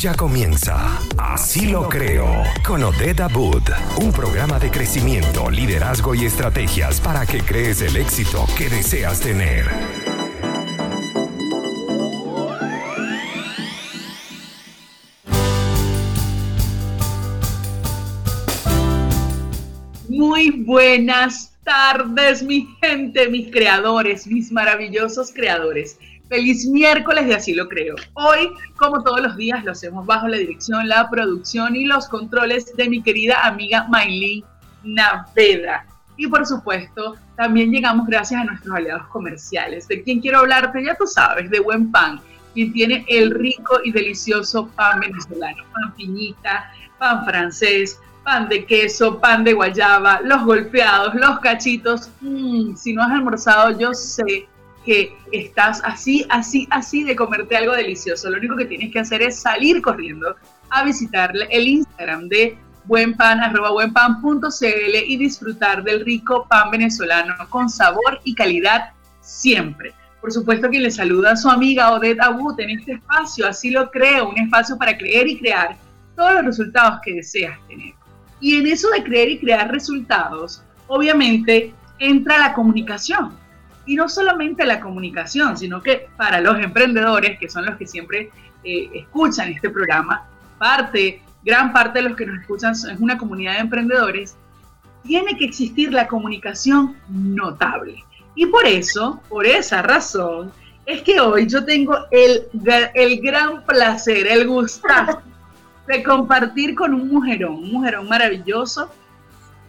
Ya comienza Así lo creo con Odeda Boot, un programa de crecimiento, liderazgo y estrategias para que crees el éxito que deseas tener. Muy buenas tardes, mi gente, mis creadores, mis maravillosos creadores. Feliz miércoles de Así lo creo. Hoy, como todos los días, lo hacemos bajo la dirección, la producción y los controles de mi querida amiga Maylin Naveda. Y por supuesto, también llegamos gracias a nuestros aliados comerciales. ¿De quién quiero hablarte? Ya tú sabes, de Buen Pan, quien tiene el rico y delicioso pan venezolano, pan piñita, pan francés, pan de queso, pan de guayaba, los golpeados, los cachitos. Mm, si no has almorzado, yo sé que estás así, así, así de comerte algo delicioso. Lo único que tienes que hacer es salir corriendo a visitarle el Instagram de buenpan, arroba buenpan.cl y disfrutar del rico pan venezolano con sabor y calidad siempre. Por supuesto que le saluda a su amiga Odette Abut en este espacio, así lo creo, un espacio para creer y crear todos los resultados que deseas tener. Y en eso de creer y crear resultados, obviamente entra la comunicación y no solamente la comunicación, sino que para los emprendedores, que son los que siempre eh, escuchan este programa, parte, gran parte de los que nos escuchan es una comunidad de emprendedores, tiene que existir la comunicación notable. Y por eso, por esa razón, es que hoy yo tengo el, el gran placer, el gustazo de compartir con un mujerón, un mujerón maravilloso,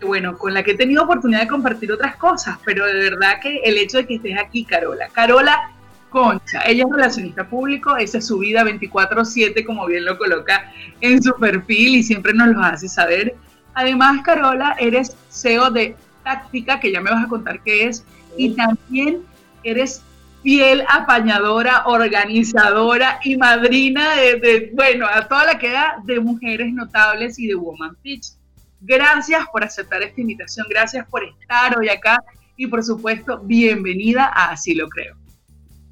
bueno, con la que he tenido oportunidad de compartir otras cosas, pero de verdad que el hecho de que estés aquí, Carola, Carola Concha, ella es relacionista público, esa es su vida 24/7, como bien lo coloca en su perfil y siempre nos lo hace saber. Además, Carola, eres CEO de Táctica, que ya me vas a contar qué es, y también eres fiel apañadora, organizadora y madrina de, de, bueno, a toda la que da de mujeres notables y de Woman Pitch. Gracias por aceptar esta invitación, gracias por estar hoy acá y por supuesto, bienvenida a Así lo creo.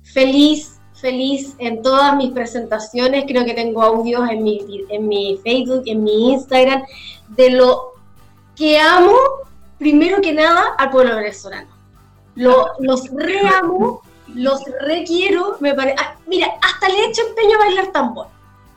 Feliz, feliz en todas mis presentaciones, creo que tengo audios en mi, en mi Facebook, en mi Instagram, de lo que amo, primero que nada, al pueblo venezolano. Lo, los reamo, los requiero, me parece. Ah, mira, hasta le he hecho empeño a bailar tambor.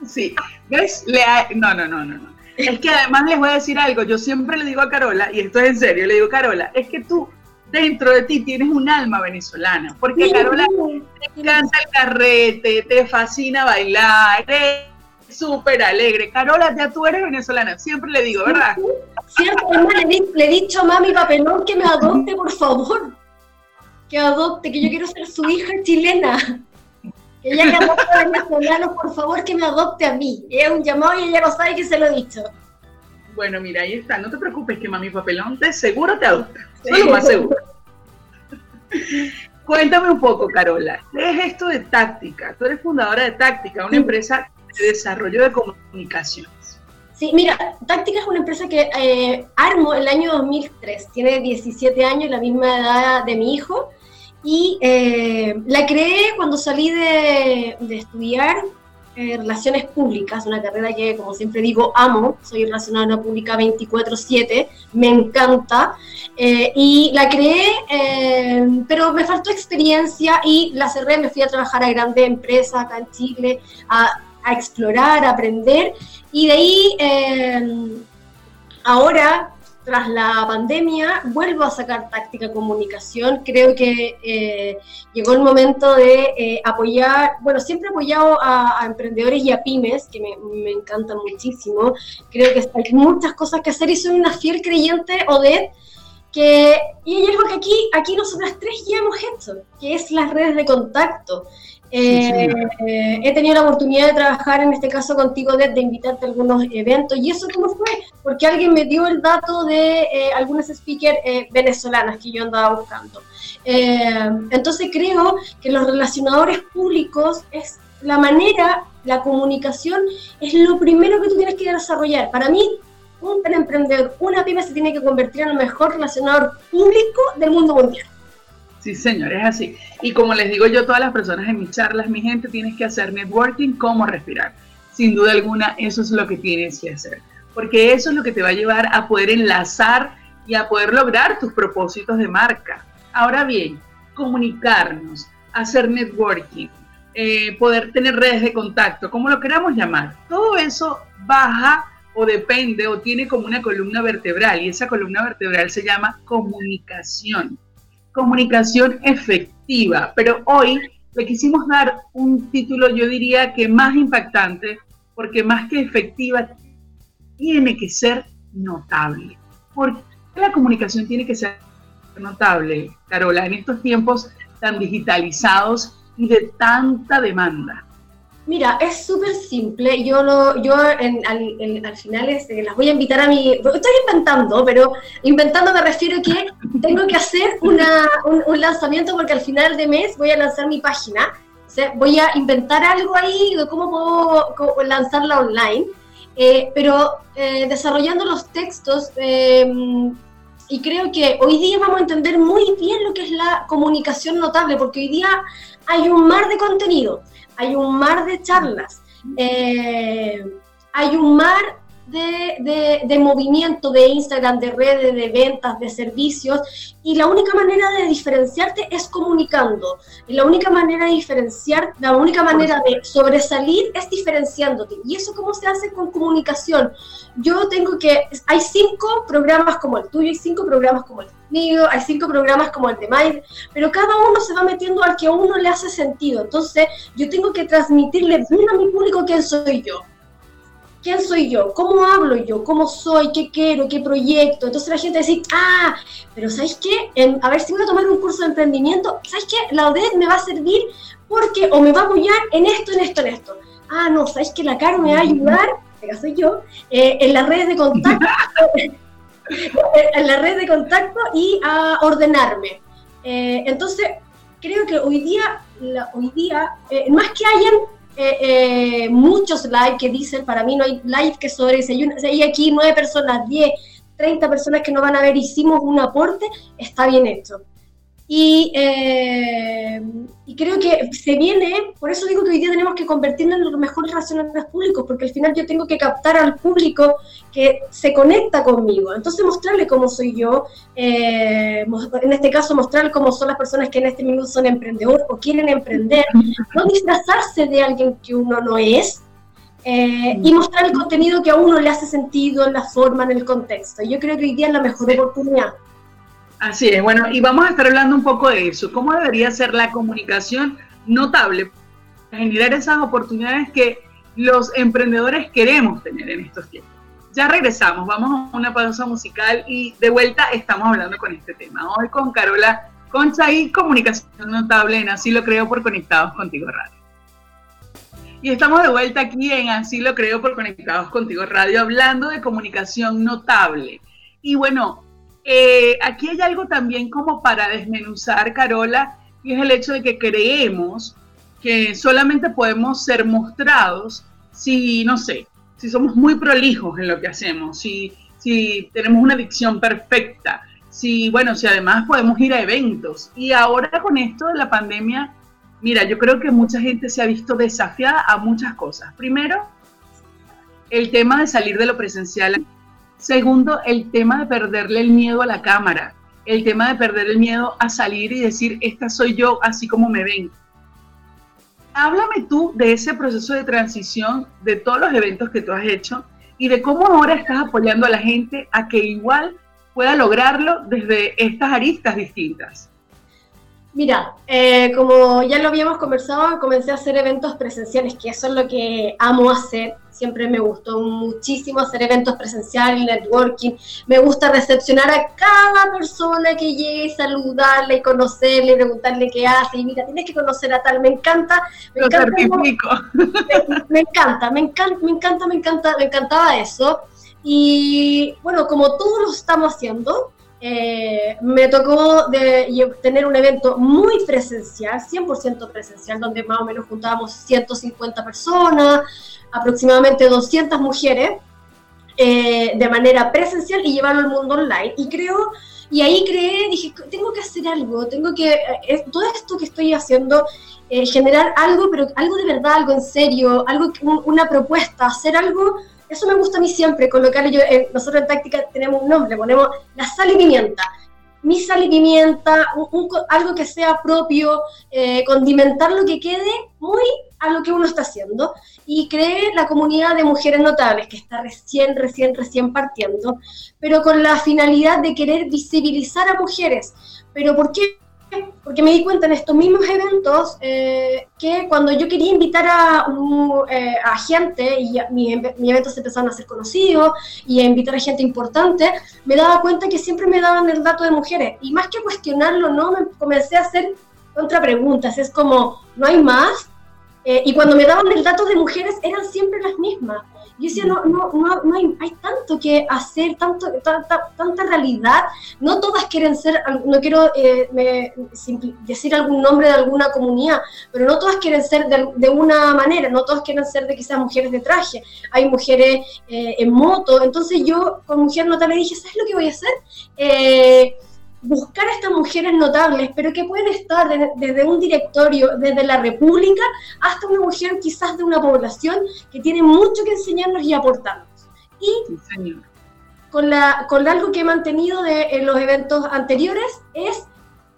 Sí, ¿ves? Le no, no, no, no, no. Es que además les voy a decir algo, yo siempre le digo a Carola, y esto es en serio, le digo, Carola, es que tú dentro de ti tienes un alma venezolana, porque sí, Carola te encanta el carrete, te fascina bailar, eres súper alegre. Carola, ya tú eres venezolana, siempre le digo, ¿verdad? Cierto, le, le he dicho a mami papelón que me adopte, por favor, que adopte, que yo quiero ser su hija chilena. Que ella adopte a venezolanos, por favor, que me adopte a mí. Es un llamado y ella no sabe que se lo he dicho. Bueno, mira, ahí está. No te preocupes que mami papelón te seguro te adopta. Sí. lo más seguro. Cuéntame un poco, Carola. ¿Qué es esto de Táctica? Tú eres fundadora de Táctica, una sí. empresa de desarrollo de comunicaciones. Sí, mira, Táctica es una empresa que eh, armo el año 2003. Tiene 17 años, la misma edad de mi hijo y eh, la creé cuando salí de, de estudiar eh, Relaciones Públicas, una carrera que, como siempre digo, amo. Soy relacionada pública 24-7, me encanta. Eh, y la creé, pero me faltó experiencia y la cerré. Me fui a trabajar a grandes empresas acá en Chile, a, a explorar, a aprender. Y de ahí, ahora tras la pandemia vuelvo a sacar táctica comunicación. Creo que eh, llegó el momento de eh, apoyar, bueno, siempre he apoyado a, emprendedores y a pymes, que me, me, encantan muchísimo. Creo que hay muchas cosas que hacer y soy una fiel creyente, Odette, que, y hay algo que aquí, aquí nosotras tres ya hemos hecho, que es las redes de contacto. Eh, he tenido la oportunidad de trabajar en este caso contigo, de, invitarte a algunos eventos. ¿Y eso cómo fue? Porque alguien me dio el dato de eh, algunas speakers eh, venezolanas que yo andaba buscando. Eh, entonces creo que los relacionadores públicos es la manera, la comunicación es lo primero que tú tienes que desarrollar. Para mí, un emprendedor, una pyme se tiene que convertir en el mejor relacionador público del mundo mundial. Sí, señor, es así. Y como les digo yo a todas las personas en mis charlas, mi gente, tienes que hacer networking como respirar. sin duda alguna eso es lo que tienes que hacer, porque eso es lo que te va a llevar a poder enlazar y a poder lograr tus propósitos de marca. Ahora bien, comunicarnos, hacer networking, eh, poder tener redes de contacto, como lo queramos llamar, todo eso baja o depende o tiene como una columna vertebral y esa columna vertebral se llama comunicación. Comunicación efectiva, pero hoy le quisimos dar un título, yo diría que más impactante, porque más que efectiva, tiene que ser notable. ¿Por qué la comunicación tiene que ser notable, Carola, en estos tiempos tan digitalizados y de tanta demanda? Mira, es súper simple. Yo lo, yo al, final este, las voy a invitar a mi. Estoy inventando, pero inventando me refiero a que tengo que hacer una, un, lanzamiento porque al final de mes voy a lanzar mi página. voy a inventar algo ahí de cómo puedo lanzarla online. Eh, pero eh, desarrollando los textos, em, y creo que hoy día vamos a entender muy bien lo que es la comunicación notable, porque hoy día hay un mar de contenido hay un mar de charlas, eh, hay un mar de, movimiento de Instagram, de redes, de ventas, de servicios, y la única manera de diferenciarte es comunicando. Y la única manera de diferenciar, la única manera de sobresalir es diferenciándote. ¿Y eso cómo se hace con comunicación? Yo tengo que, hay cinco programas como el tuyo, hay cinco programas como el mío, hay cinco programas como el de Mike, pero cada uno se va metiendo al que a uno le hace sentido. Entonces, yo tengo que transmitirle bien a mi público quién soy yo. ¿Quién soy yo? ¿Cómo hablo yo? ¿Cómo soy? ¿Qué quiero? ¿Qué proyecto? Entonces la gente dice, ah, pero ¿sabes qué? a ver si voy a tomar un curso de emprendimiento, ¿sabes qué? La ODED me va a servir porque o me va a apoyar en esto, en esto, en esto. Ah, no, ¿sabes qué? La Caro me va a ayudar, que soy yo, eh, en las redes de contacto, en la red de contacto y a ordenarme. Eh, entonces, creo que hoy día, hoy día eh, más que hayan eh, eh, muchos live que dicen, para mí no hay live que sobre, si hay, aquí nueve personas, diez, treinta personas que no van a ver, hicimos un aporte, está bien hecho. Eh, y, creo que se viene, por eso digo que hoy día tenemos que convertirnos en los mejores relacionadores públicos, porque al final yo tengo que captar al público que se conecta conmigo. Entonces mostrarle cómo soy yo, eh, en este caso mostrarle cómo son las personas que en este minuto son emprendedores o quieren emprender, no disfrazarse de alguien que uno no es, eh, y mostrar el contenido que a uno le hace sentido en la forma, en el contexto. Yo creo que hoy día es la mejor oportunidad. Así es, bueno, y vamos a estar hablando un poco de eso, cómo debería ser la comunicación notable para generar esas oportunidades que los emprendedores queremos tener en estos tiempos. Ya regresamos, vamos a una pausa musical y de vuelta estamos hablando con este tema. Hoy con Carola Concha y comunicación notable en Así lo creo por Conectados Contigo Radio. Y estamos de vuelta aquí en Así lo creo por Conectados Contigo Radio hablando de comunicación notable. Y bueno, eh, aquí hay algo también como para desmenuzar, Carola, y es el hecho de que creemos que solamente podemos ser mostrados si, no sé, si somos muy prolijos en lo que hacemos, si, si tenemos una dicción perfecta, si, bueno, si además podemos ir a eventos. Y ahora con esto de la pandemia, mira, yo creo que mucha gente se ha visto desafiada a muchas cosas. Primero, el tema de salir de lo presencial Segundo, el tema de perderle el miedo a la cámara, el tema de perder el miedo a salir y decir, esta soy yo así como me ven. Háblame tú de ese proceso de transición, de todos los eventos que tú has hecho y de cómo ahora estás apoyando a la gente a que igual pueda lograrlo desde estas aristas distintas. Mira, eh, como ya lo habíamos conversado, comencé a hacer eventos presenciales, que eso es lo que amo hacer. Siempre me gustó muchísimo hacer eventos presenciales, networking. Me gusta recepcionar a cada persona que llegue, saludarle y conocerle, preguntarle qué hace. Y mira, tienes que conocer a tal. Me encanta. Me encanta, me, encanta, me encanta, me encanta, me encanta, me encantaba eso. Y bueno, como todos lo estamos haciendo, eh, me tocó de, tener un evento muy presencial, 100% presencial, donde más o menos juntábamos 150 personas, aproximadamente 200 mujeres. eh, de manera presencial y llevarlo al mundo online. Y creo, y ahí creé, dije, tengo que hacer algo, tengo que, eh, todo esto que estoy haciendo, eh, generar algo, pero algo de verdad, algo en serio, algo, una propuesta, hacer algo, eso me gusta a mí siempre, colocar yo, nosotros en táctica tenemos un nombre, ponemos la sal y pimienta mi sal y pimienta, algo que sea propio, condimentar lo que quede muy a lo que uno está haciendo y creé la comunidad de mujeres notables que está recién, recién, recién partiendo, pero con la finalidad de querer visibilizar a mujeres. ¿Pero por qué? Porque me di cuenta en estos mismos eventos eh, que cuando yo quería invitar a, eh, a gente y mis mi eventos se empezaron a ser conocidos y a invitar a gente importante, me daba cuenta que siempre me daban el dato de mujeres. Y más que cuestionarlo, no, me comencé a hacer contrapreguntas. Es como, ¿no hay más? Eh, y cuando me daban el dato de mujeres eran siempre las mismas. Yo decía, no, no, no, no hay, hay, tanto que hacer, tanto, tanta, tanta realidad. No todas quieren ser, no quiero eh, decir algún nombre de alguna comunidad, pero no todas quieren ser de, de, una manera, no todas quieren ser de quizás mujeres de traje. Hay mujeres eh, en moto. Entonces yo con Mujer Notable dije, ¿sabes lo que voy a hacer? Eh, buscar a estas mujeres notables, pero que pueden estar desde un directorio, desde la República, hasta una mujer quizás de una población que tiene mucho que enseñarnos y aportarnos. Y con, la, con algo que he mantenido de, en los eventos anteriores es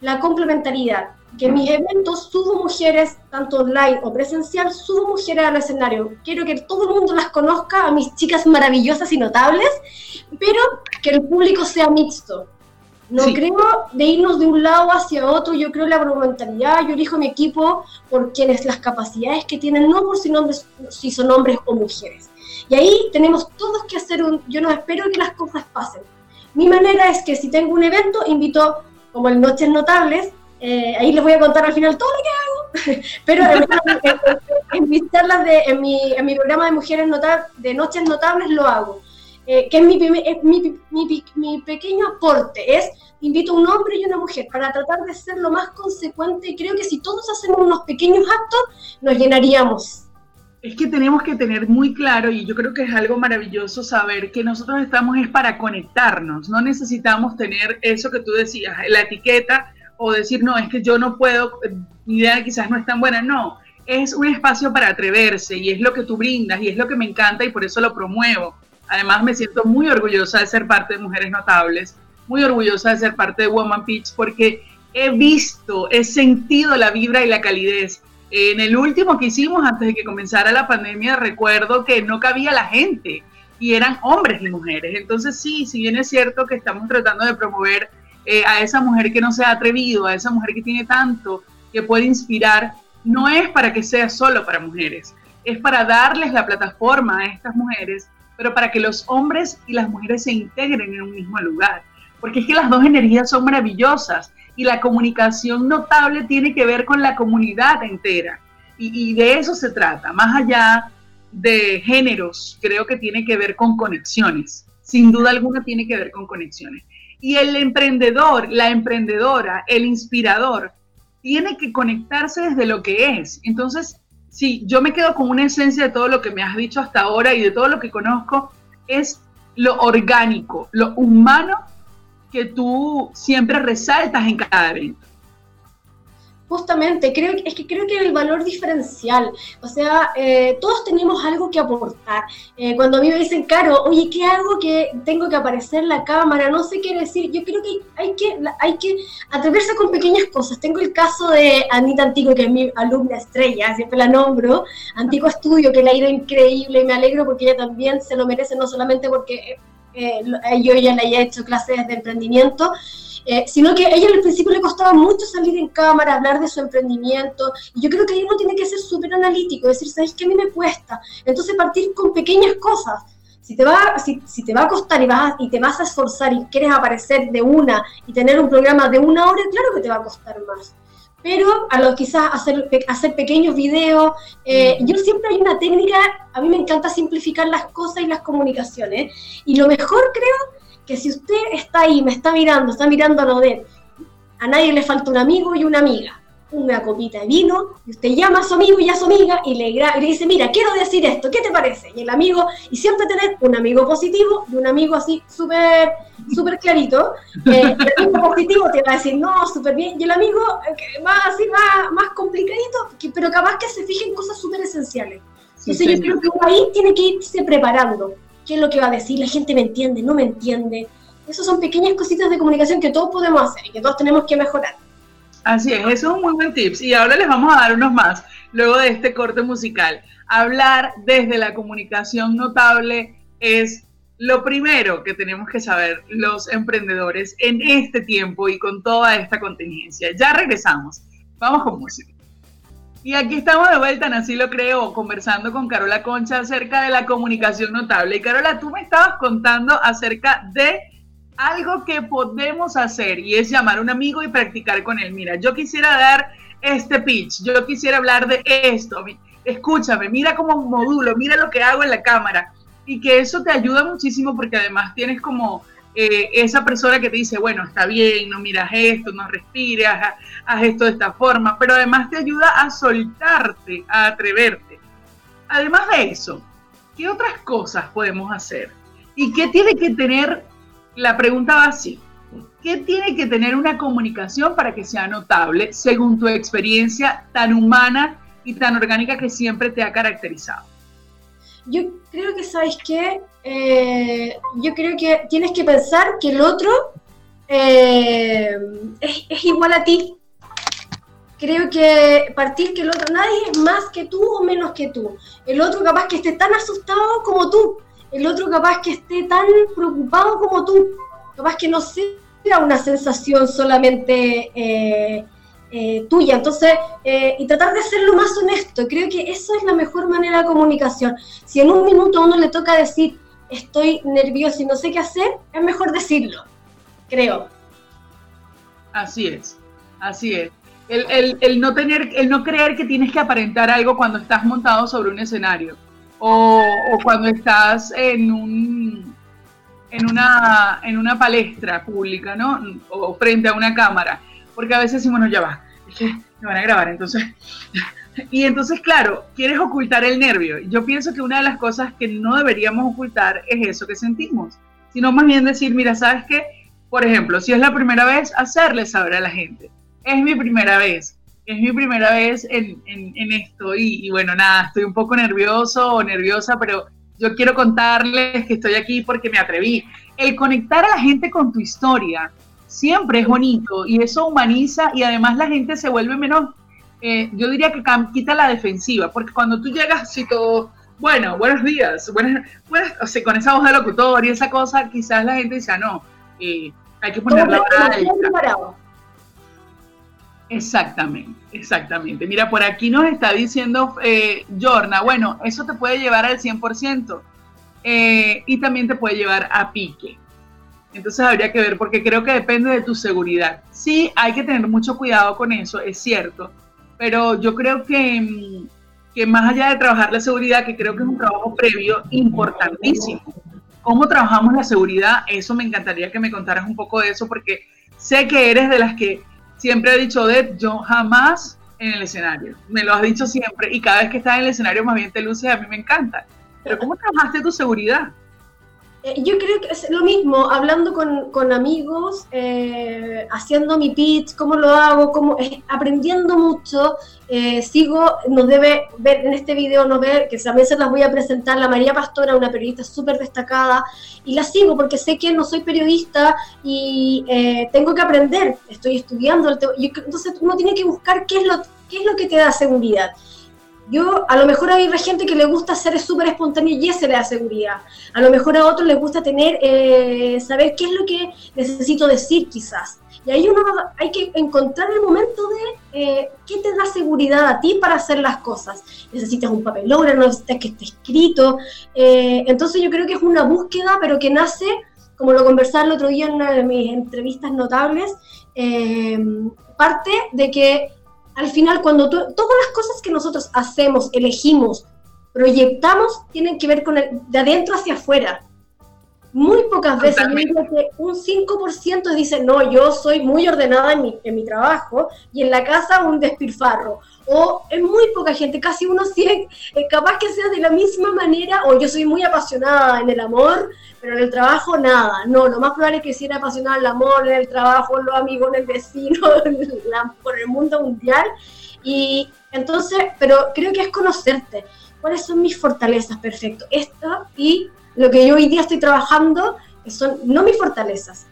la complementariedad. Que en mis eventos subo mujeres, tanto online o presencial, subo mujeres al escenario. Quiero que todo el mundo las conozca, a mis chicas maravillosas y notables, pero que el público sea mixto no creo de irnos de un lado hacia otro, yo creo la complementariedad, yo elijo mi equipo por quienes las capacidades que tienen, no por si, nombres, si son hombres o mujeres. Y ahí tenemos todos que hacer un, yo no espero que las cosas pasen. Mi manera es que si tengo un evento, invito, como en Noches Notables, eh, ahí les voy a contar al final todo lo que hago, pero en, mis charlas, de, en, mi, en mi programa de Mujeres Notables, de Noches Notables lo hago eh, que es, mi, mi, mi, pequeño aporte, es invito a un hombre y una mujer para tratar de ser lo más consecuente creo que si todos hacemos unos pequeños actos, nos llenaríamos. Es que tenemos que tener muy claro, y yo creo que es algo maravilloso saber que nosotros estamos es para conectarnos, no necesitamos tener eso que tú decías, la etiqueta o decir, no, es que yo no puedo, mi idea quizás no es tan buena, no, es un espacio para atreverse y es lo que tú brindas y es lo que me encanta y por eso lo promuevo Además, me siento muy orgullosa de ser parte de Mujeres Notables, muy orgullosa de ser parte de Woman Pitch, porque he visto, he sentido la vibra y la calidez. En el último que hicimos antes de que comenzara la pandemia, recuerdo que no cabía la gente y eran hombres y mujeres. Entonces sí, si bien es cierto que estamos tratando de promover eh, a esa mujer que no se ha atrevido, a esa mujer que tiene tanto, que puede inspirar, no es para que sea solo para mujeres, es para darles la plataforma a estas mujeres pero para que los hombres y las mujeres se integren en un mismo lugar. Porque es que las dos energías son maravillosas y la comunicación notable tiene que ver con la comunidad entera. Y, de eso se trata, más allá de géneros, creo que tiene que ver con conexiones. Sin duda alguna tiene que ver con conexiones. Y el emprendedor, la emprendedora, el inspirador, tiene que conectarse desde lo que es. Entonces, sí, yo me quedo con una esencia de todo lo que me has dicho hasta ahora y de todo lo que conozco, es lo orgánico, lo humano que tú siempre resaltas en cada evento justamente, creo, es que creo que el valor diferencial, o sea, eh, todos tenemos algo que aportar. Eh, cuando a mí me dicen, Caro, oye, ¿qué hago que tengo que aparecer en la cámara? No sé qué decir. Yo creo que hay que, hay que atreverse con pequeñas cosas. Tengo el caso de Anita Antico, que es mi alumna estrella, siempre la nombro, Antico Estudio, que le ha ido increíble y me alegro porque ella también se lo merece, no solamente porque eh, yo ya le haya hecho clases de emprendimiento, eh, sino que a ella al principio le costaba mucho salir en cámara, hablar de su emprendimiento, y yo creo que ahí uno tiene que ser súper analítico, decir, ¿sabes qué a mí me cuesta? Entonces partir con pequeñas cosas. Si te, va, si, si te va a costar y, vas, y te vas a esforzar y quieres aparecer de una y tener un programa de una hora, claro que te va a costar más pero a lo quizás hacer, hacer pequeños videos. Eh, yo siempre hay una técnica, a mí me encanta simplificar las cosas y las comunicaciones, y lo mejor creo que si usted está ahí, me está mirando, está mirando a lo de a nadie le falta un amigo y una amiga. una copita de vino, y usted llama a su amigo y a su amiga y le, y le dice, mira, quiero decir esto, ¿qué te parece? Y el amigo, y siempre tener un amigo positivo y un amigo así súper súper clarito, eh, el amigo positivo te va a decir, no, súper bien, y el amigo eh, va así, va más complicadito, pero capaz que se fije en cosas súper esenciales. Entonces yo creo que ahí tiene que irse preparando. ¿Qué es lo que va a decir? La gente me entiende, no me entiende. Esas son pequeñas cositas de comunicación que todos podemos hacer y que todos tenemos que mejorar. Así es, eso es un muy buen tips. Y ahora les vamos a dar unos más, luego de este corte musical. Hablar desde la comunicación notable es lo primero que tenemos que saber los emprendedores en este tiempo y con toda esta contingencia. Ya regresamos. Vamos con música. Y aquí estamos de vuelta en Así lo creo, conversando con Carola Concha acerca de la comunicación notable. Y Carola, tú me estabas contando acerca de algo que podemos hacer y es llamar a un amigo y practicar con él. Mira, yo quisiera dar este pitch, yo quisiera hablar de esto, escúchame, mira cómo modulo, mira lo que hago en la cámara y que eso te ayuda muchísimo porque además tienes como eh, esa persona que te dice, bueno, está bien, no miras esto, no respiras, haz, esto de esta forma, pero además te ayuda a soltarte, a atreverte. Además de eso, ¿qué otras cosas podemos hacer? ¿Y qué tiene que tener, la pregunta va así, ¿qué tiene que tener una comunicación para que sea notable según tu experiencia tan humana y tan orgánica que siempre te ha caracterizado? Yo creo que, ¿sabes qué? Eh, yo creo que tienes que pensar que el otro eh, es, igual a ti. Creo que partir que el otro, nadie es más que tú o menos que tú. El otro capaz que esté tan asustado como tú. El otro capaz que esté tan preocupado como tú. Capaz que no sea una sensación solamente eh, eh, tuya. Entonces, eh, y tratar de ser lo más honesto. Creo que eso es la mejor manera de comunicación. Si en un minuto a uno le toca decir, estoy nervioso y no sé qué hacer, es mejor decirlo, creo. Así es, así es. El, no tener, el no creer que tienes que aparentar algo cuando estás montado sobre un escenario o, cuando estás en un en una, en una palestra pública, ¿no? O frente a una cámara porque a veces decimos, bueno, ya va, es que me van a grabar, entonces... y entonces, claro, quieres ocultar el nervio. Yo pienso que una de las cosas que no deberíamos ocultar es eso que sentimos, sino más bien decir, mira, ¿sabes qué? Por ejemplo, si es la primera vez, hacerle saber a la gente, es mi primera vez, es mi primera vez en, en, esto y, y, bueno, nada, estoy un poco nervioso o nerviosa, pero yo quiero contarles que estoy aquí porque me atreví. El conectar a la gente con tu historia, siempre es bonito y eso humaniza y además la gente se vuelve menos, eh, yo diría que quita la defensiva, porque cuando tú llegas así todo, bueno, buenos días, buenas, o sea, con esa voz de locutor y esa cosa, quizás la gente dice, ah, no, eh, hay que ponerla la Exactamente, exactamente. Mira, por aquí nos está diciendo eh, Jorna, bueno, eso te puede llevar al 100% eh, y también te puede llevar a pique. Entonces habría que ver, porque creo que depende de tu seguridad. Sí, hay que tener mucho cuidado con eso, es cierto, pero yo creo que, mm, que más allá de trabajar la seguridad, que creo que es un trabajo previo importantísimo, cómo trabajamos la seguridad, eso me encantaría que me contaras un poco de eso, porque sé que eres de las que siempre he dicho, de yo jamás en el escenario, me lo has dicho siempre, y cada vez que estás en el escenario más bien te luces, a mí me encanta. Pero ¿cómo trabajaste tu seguridad? Eh, yo creo que es lo mismo, hablando con, con amigos, eh, haciendo mi pitch, cómo lo hago, cómo, eh, aprendiendo mucho. sigo, nos debe ver en este video, nos ve, que también se las voy a presentar, la María Pastora, una periodista súper destacada, y la sigo porque sé que no soy periodista y tengo que aprender, estoy estudiando. entonces uno tiene que buscar qué es lo, qué es lo que te da seguridad. Yo, a lo mejor hay gente que le gusta ser súper espontáneo y ese le da seguridad. A lo mejor a otros les gusta tener, eh, saber qué es lo que necesito decir quizás. Y ahí uno hay que encontrar el momento de eh, qué te da seguridad a ti para hacer las cosas. Necesitas un papelón, necesitas que esté escrito. Eh, entonces yo creo que es una búsqueda, pero que nace, como lo conversaba el otro día en una de mis entrevistas notables, parte de que al final cuando todas las cosas que nosotros hacemos, elegimos, proyectamos, tienen que ver con el, de adentro hacia afuera. Muy pocas veces, yo que un 5% dice, no, yo soy muy ordenada en mi, en mi trabajo y en la casa un despilfarro. O es muy poca gente, casi uno 100, es capaz que sea de la misma manera, o yo soy muy apasionada en el amor, pero en el trabajo nada. No, lo más probable es que si era apasionada en el amor, en el trabajo, en los amigos, en el vecino, por el mundo mundial. Y entonces, pero creo que es conocerte. ¿Cuáles son mis fortalezas? Perfecto. Esto y lo que yo hoy día estoy trabajando son no mis fortalezas,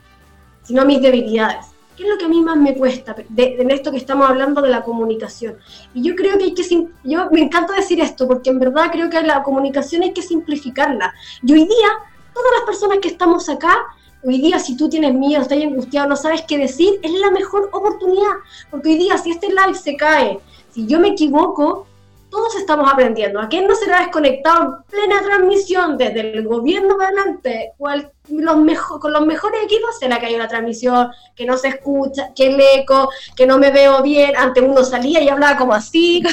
sino mis debilidades. ¿Qué es lo que a mí más me cuesta en esto que estamos hablando de la comunicación? Y yo creo que hay que, yo me encanta decir esto, porque en verdad creo que la comunicación hay que simplificarla. Y hoy día, todas las personas que estamos acá, hoy día si tú tienes miedo, estás angustiado, no sabes qué decir, es la mejor oportunidad, porque hoy día si este live se cae, si yo me equivoco, todos estamos aprendiendo. ¿A quién no será desconectado en plena transmisión desde el gobierno para adelante? Cual, los mejor, con los mejores equipos se le ha caído la transmisión, que no se escucha, que el eco, que no me veo bien. Antes uno salía y hablaba como así.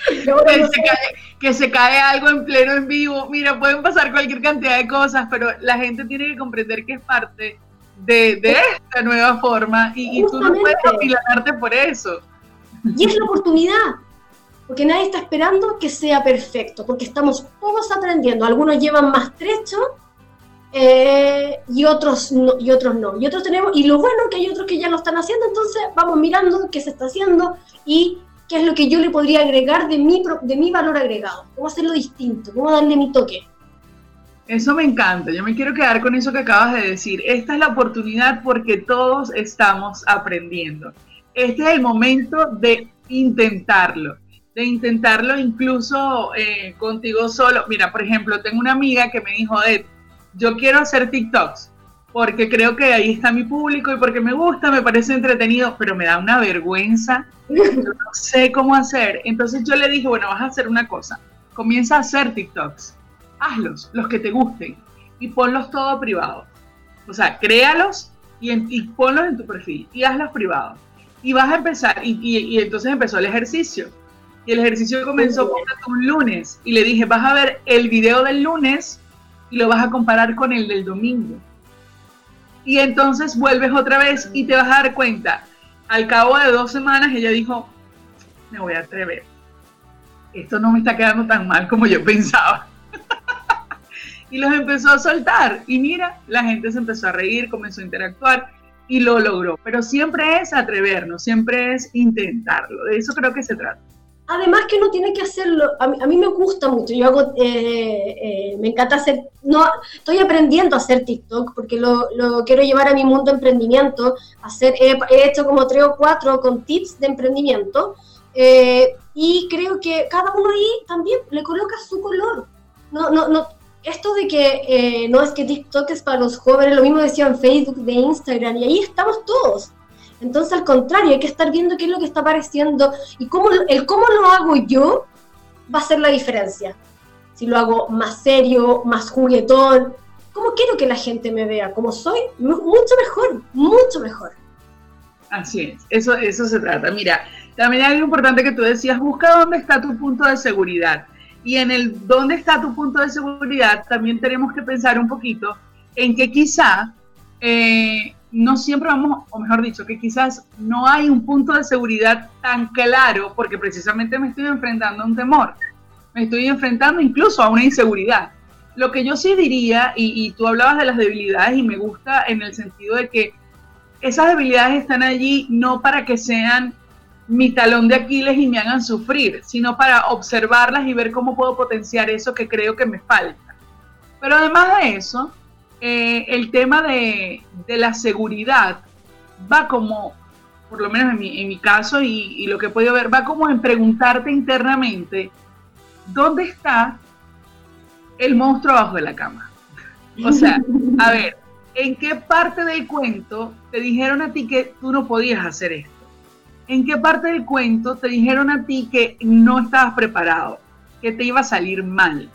que, se cae, algo en pleno en vivo. Mira, pueden pasar cualquier cantidad de cosas, pero la gente tiene que comprender que es parte de, esta nueva forma y, y tú no puedes apilarte por eso. Y es la oportunidad, porque nadie está esperando que sea perfecto, porque estamos todos aprendiendo. Algunos llevan más trecho eh, y, otros no, y otros no. Y otros tenemos, y lo bueno que hay otros que ya lo están haciendo, entonces vamos mirando qué se está haciendo y qué es lo que yo le podría agregar de mi, de mi valor agregado, cómo hacerlo distinto, cómo darle mi toque. Eso me encanta, yo me quiero quedar con eso que acabas de decir. Esta es la oportunidad porque todos estamos aprendiendo este es el momento de intentarlo, de intentarlo incluso eh, contigo solo. Mira, por ejemplo, tengo una amiga que me dijo, Ed, yo quiero hacer TikToks porque creo que ahí está mi público y porque me gusta, me parece entretenido, pero me da una vergüenza, yo no sé cómo hacer. Entonces yo le dije, bueno, vas a hacer una cosa, comienza a hacer TikToks, hazlos, los que te gusten, y ponlos todo privado. O sea, créalos y, y ponlos en tu perfil y hazlos privados y vas a empezar, y, entonces empezó el ejercicio. Y el ejercicio comenzó un lunes y le dije, vas a ver el video del lunes y lo vas a comparar con el del domingo. Y entonces vuelves otra vez y te vas a dar cuenta. Al cabo de dos semanas ella dijo, me voy a atrever. Esto no me está quedando tan mal como yo pensaba. y los empezó a soltar. Y mira, la gente se empezó a reír, comenzó a interactuar y lo logró. Pero siempre es atrevernos, siempre es intentarlo. De eso creo que se trata. Además que uno tiene que hacerlo, a mí, me gusta mucho, yo hago, eh, eh, me encanta hacer, no, estoy aprendiendo a hacer TikTok porque lo, quiero llevar a mi mundo emprendimiento, hacer, he, hecho como tres o cuatro con tips de emprendimiento eh, y creo que cada uno ahí también le coloca su color. No, no, no, esto de que eh, no es que TikTok es para los jóvenes, lo mismo decían Facebook, de Instagram, y ahí estamos todos. Entonces, al contrario, hay que estar viendo qué es lo que está apareciendo y cómo, el cómo lo hago yo va a ser la diferencia. Si lo hago más serio, más juguetón, ¿cómo quiero que la gente me vea? ¿Cómo soy? Mucho mejor, mucho mejor. Así es, eso, eso se trata. Mira, también hay algo importante que tú decías, busca dónde está tu punto de seguridad. Y en el dónde está tu punto de seguridad, también tenemos que pensar un poquito en que quizá eh, no siempre vamos, o mejor dicho, que quizás no hay un punto de seguridad tan claro porque precisamente me estoy enfrentando a un temor, me estoy enfrentando incluso a una inseguridad. Lo que yo sí diría, y, y tú hablabas de las debilidades y me gusta en el sentido de que esas debilidades están allí no para que sean mi talón de Aquiles y me hagan sufrir, sino para observarlas y ver cómo puedo potenciar eso que creo que me falta. Pero además de eso, eh, el tema de, la seguridad va como, por lo menos en mi, caso y, y, lo que he podido ver, va como en preguntarte internamente, ¿dónde está el monstruo abajo de la cama? O sea, a ver, ¿en qué parte del cuento te dijeron a ti que tú no podías hacer esto? ¿En qué parte del cuento te dijeron a ti que no estabas preparado, que te iba a salir mal?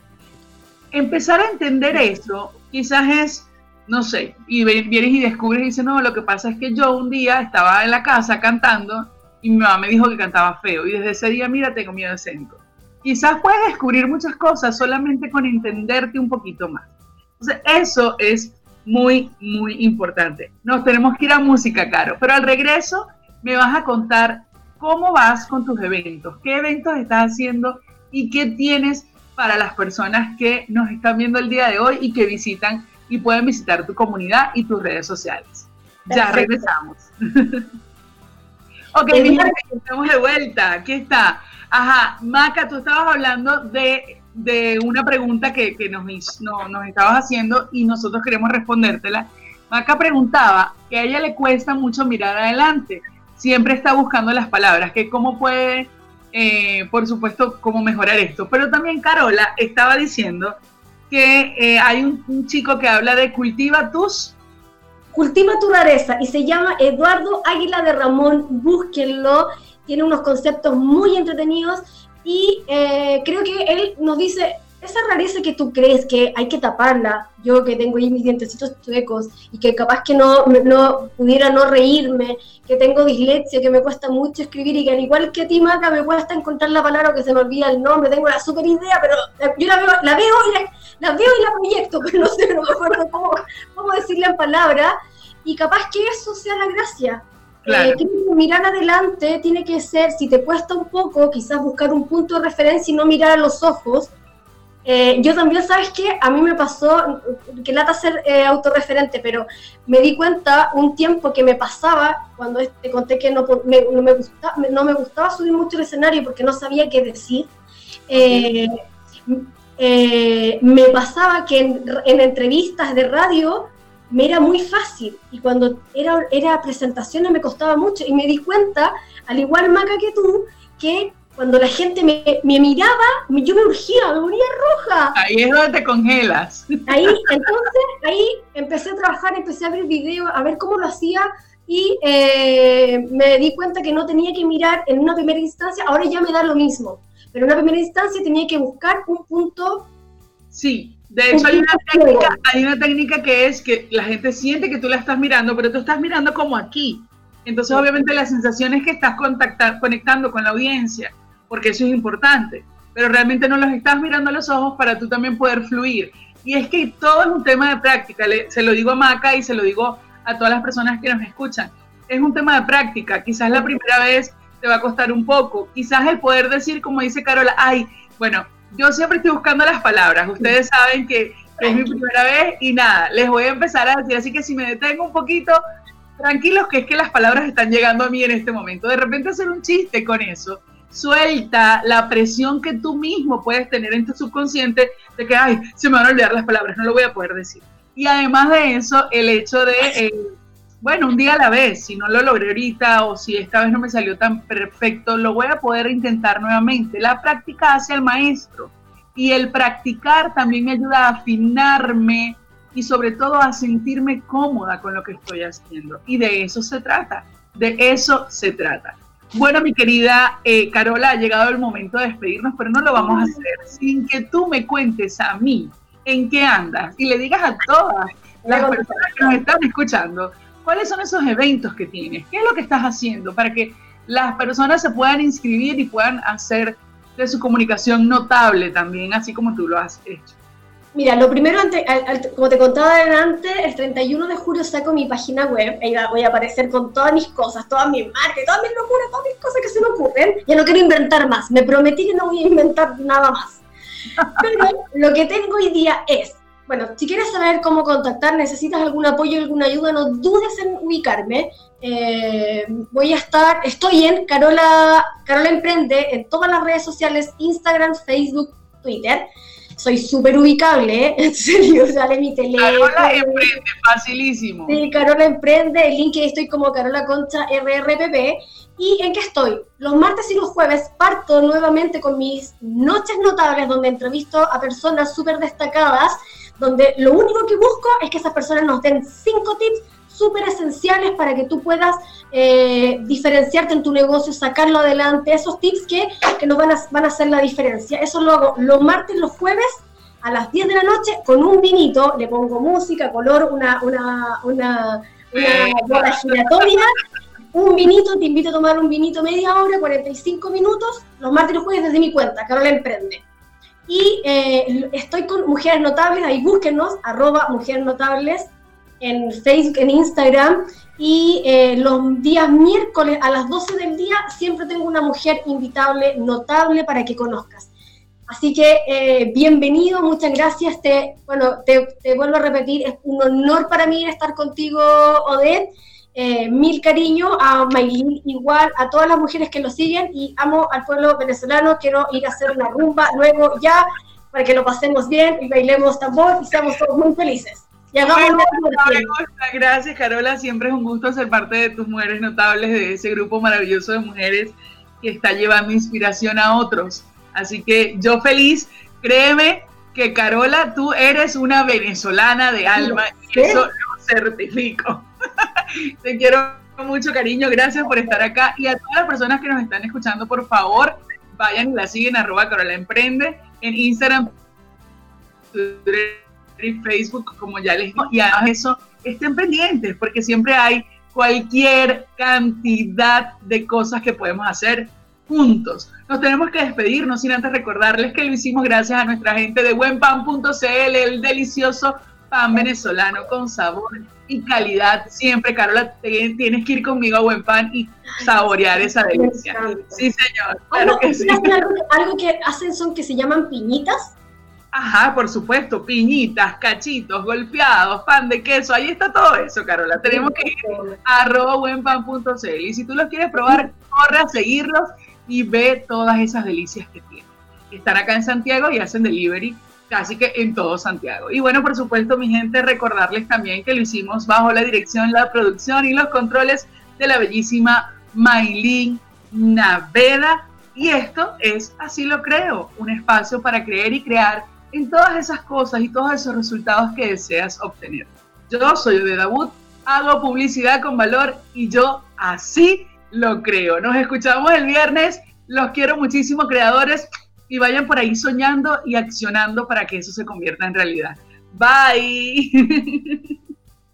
Empezar a entender eso quizás es, no sé, y vienes y descubres y dices, no, lo que pasa es que yo un día estaba en la casa cantando y mi mamá me dijo que cantaba feo y desde ese día, mira, tengo miedo escénico. quizás puedes descubrir muchas cosas solamente con entenderte un poquito más. Entonces, eso es muy, muy importante. Nos tenemos que ir a música, Caro, pero al regreso me vas a contar cómo vas con tus eventos, qué eventos estás haciendo y qué tienes para las personas que nos están viendo el día de hoy y que visitan y pueden visitar tu comunidad y tus redes sociales. Ya regresamos. ok, mira, estamos de vuelta. Aquí está. Ajá, Maca, tú estabas hablando de, una pregunta que, nos, nos estabas haciendo y nosotros queremos respondértela. Maca preguntaba que a ella le cuesta mucho mirar adelante, siempre está buscando las palabras, que cómo puede, eh, por supuesto, cómo mejorar esto. Pero también Carola estaba diciendo que eh, hay un, chico que habla de cultiva tus... Cultiva tu rareza y se llama Eduardo Águila de Ramón, búsquenlo tiene unos conceptos muy entretenidos y eh, creo que él nos dice, esa rareza que tú crees que hay que taparla, yo que tengo ahí mis dientecitos chuecos y que capaz que no, no pudiera no reírme, que tengo dislexia, que me cuesta mucho escribir y que al igual que a ti, Maca, me cuesta encontrar la palabra que se me olvida el nombre, tengo la super idea, pero yo la veo, la veo y la, veo y la proyecto, pero no sé, no me acuerdo cómo, cómo decirla en palabras, y capaz que eso sea la gracia, eh, mirar adelante tiene que ser, si te cuesta un poco, quizás buscar un punto de referencia y no mirar a los ojos. Eh, yo también, ¿sabes qué? A mí me pasó, que lata ser eh, autorreferente, pero me di cuenta un tiempo que me pasaba, cuando te conté que no me, no me, gustaba, subir mucho el escenario porque no sabía qué decir. me pasaba que en entrevistas de radio me era muy fácil y cuando era, era presentaciones me costaba mucho y me di cuenta, al igual Maca que tú, que cuando la gente me, miraba, yo me urgía, me ponía roja. Ahí es donde te congelas. Ahí, entonces, ahí empecé a trabajar, empecé a ver videos, a ver cómo lo hacía y eh, me di cuenta que no tenía que mirar en una primera instancia, ahora ya me da lo mismo, pero en una primera instancia tenía que buscar un punto. Sí, de hecho, hay una, técnica, hay una técnica que es que la gente siente que tú la estás mirando, pero tú estás mirando como aquí. Entonces, obviamente, la sensación es que estás conectando con la audiencia, porque eso es importante. Pero realmente no los estás mirando a los ojos para tú también poder fluir. Y es que todo es un tema de práctica. se lo digo a Maca y se lo digo a todas las personas que nos escuchan. Es un tema de práctica. Quizás la primera vez te va a costar un poco. Quizás el poder decir, como dice Carola, ay, bueno, yo siempre estoy buscando las palabras. Ustedes saben que, es mi primera vez y nada, les voy a empezar a decir. Así que si me detengo un poquito, tranquilos que es que las palabras están llegando a mí en este momento. De repente hacer un chiste con eso. Suelta la presión que tú mismo puedes tener en tu subconsciente de que, ay, se me van a olvidar las palabras, no lo voy a poder decir. Y además de eso, el hecho de, eh, bueno, un día a la vez, si no lo logré ahorita o si esta vez no me salió tan perfecto, lo voy a poder intentar nuevamente. La práctica hace al maestro y el practicar también me ayuda a afinarme y sobre todo a sentirme cómoda con lo que estoy haciendo. Y de eso se trata, de eso se trata. Bueno, mi querida eh, Carola, ha llegado el momento de despedirnos, pero no lo vamos a hacer sin que tú me cuentes a mí en qué andas y le digas a todas las personas que nos están escuchando ¿Cuáles son esos eventos que tienes? ¿Qué es lo que estás haciendo para que las personas se puedan inscribir y puedan hacer de su comunicación notable también, así como tú lo has hecho? Mira, lo primero, como te contaba antes, el 31 de julio saco mi página web, ahí voy a aparecer con todas mis cosas, todas mis marcas, todas mis locuras, todas mis cosas que se me ocurren. Ya no quiero inventar más, me prometí que no voy a inventar nada más. Pero lo que tengo hoy día es bueno, si quieres saber cómo contactar, necesitas algún apoyo, alguna ayuda, no dudes en ubicarme. Eh, voy a estar, estoy en Carola, Carola Emprende en todas las redes sociales, Instagram, Facebook, Twitter. Soy súper ubicable, ¿eh? en serio, sale mi teléfono. Carola Emprende, facilísimo. Sí, Carola Emprende, el link estoy como Carola Concha RRPP. ¿Y en qué estoy? Los martes y los jueves parto nuevamente con mis noches notables donde entrevisto a personas súper destacadas donde lo único que busco es que esas personas nos den cinco tips súper esenciales para que tú puedas eh, diferenciarte en tu negocio, sacarlo adelante, esos tips que, que nos van a, van a hacer la diferencia. Eso lo hago los martes, los jueves, a las 10 de la noche, con un vinito, le pongo música, color, una, una, una, una bola giratoria, un vinito, te invito a tomar un vinito media hora, 45 minutos, los martes y los jueves desde mi cuenta, Carola Emprende. Y eh, estoy con Mujeres Notables, ahí búsquenos, arroba Mujeres Notables en Facebook, en Instagram. Y eh, los días miércoles a las 12 del día siempre tengo una mujer invitable, notable para que conozcas. Así que eh, bienvenido, muchas gracias. Te, bueno, te, vuelvo a repetir, es un honor para mí estar contigo, Odette. Eh, mil cariño a Maylin, igual a todas las mujeres que lo siguen y amo al pueblo venezolano. Quiero ir a hacer una rumba luego ya para que lo pasemos bien y bailemos tambor y seamos todos muy felices. Gracias, Carola. Siempre es un gusto ser parte de tus mujeres notables, de ese grupo maravilloso de mujeres que está llevando inspiración a otros. Así que yo feliz, créeme que Carola, tú eres una venezolana de alma y eso lo certifico. Te quiero con mucho cariño, gracias por estar acá. Y a todas las personas que nos están escuchando, por favor, vayan y la siguen arroba Carola Emprende en Instagram, Twitter y Facebook, como ya les digo. Y además eso, estén pendientes, porque siempre hay cualquier cantidad de cosas que podemos hacer juntos. Nos tenemos que despedir, no sin antes recordarles que lo hicimos gracias a nuestra gente de buenpan.cl, el delicioso pan venezolano con sabor y calidad. Siempre, Carola, tienes que ir conmigo a Buen Pan y saborear esa delicia. Sí, señor. Claro que sí. algo, que hacen son que se llaman piñitas. Ajá, por supuesto, piñitas, cachitos, golpeados, pan de queso, ahí está todo eso, Carola. Tenemos que ir a arroba buenpan.cl y si tú los quieres probar, corre a seguirlos y ve todas esas delicias que tienen. Están acá en Santiago y hacen delivery casi que en todo Santiago. Y bueno, por supuesto, mi gente, recordarles también que lo hicimos bajo la dirección, la producción y los controles de la bellísima Maylin Naveda. Y esto es Así lo creo, un espacio para creer y crear en todas esas cosas y todos esos resultados que deseas obtener. Yo soy de Wood, hago publicidad con valor y yo así lo creo. Nos escuchamos el viernes. Los quiero muchísimo, creadores y vayan por ahí soñando y accionando para que eso se convierta en realidad. Bye.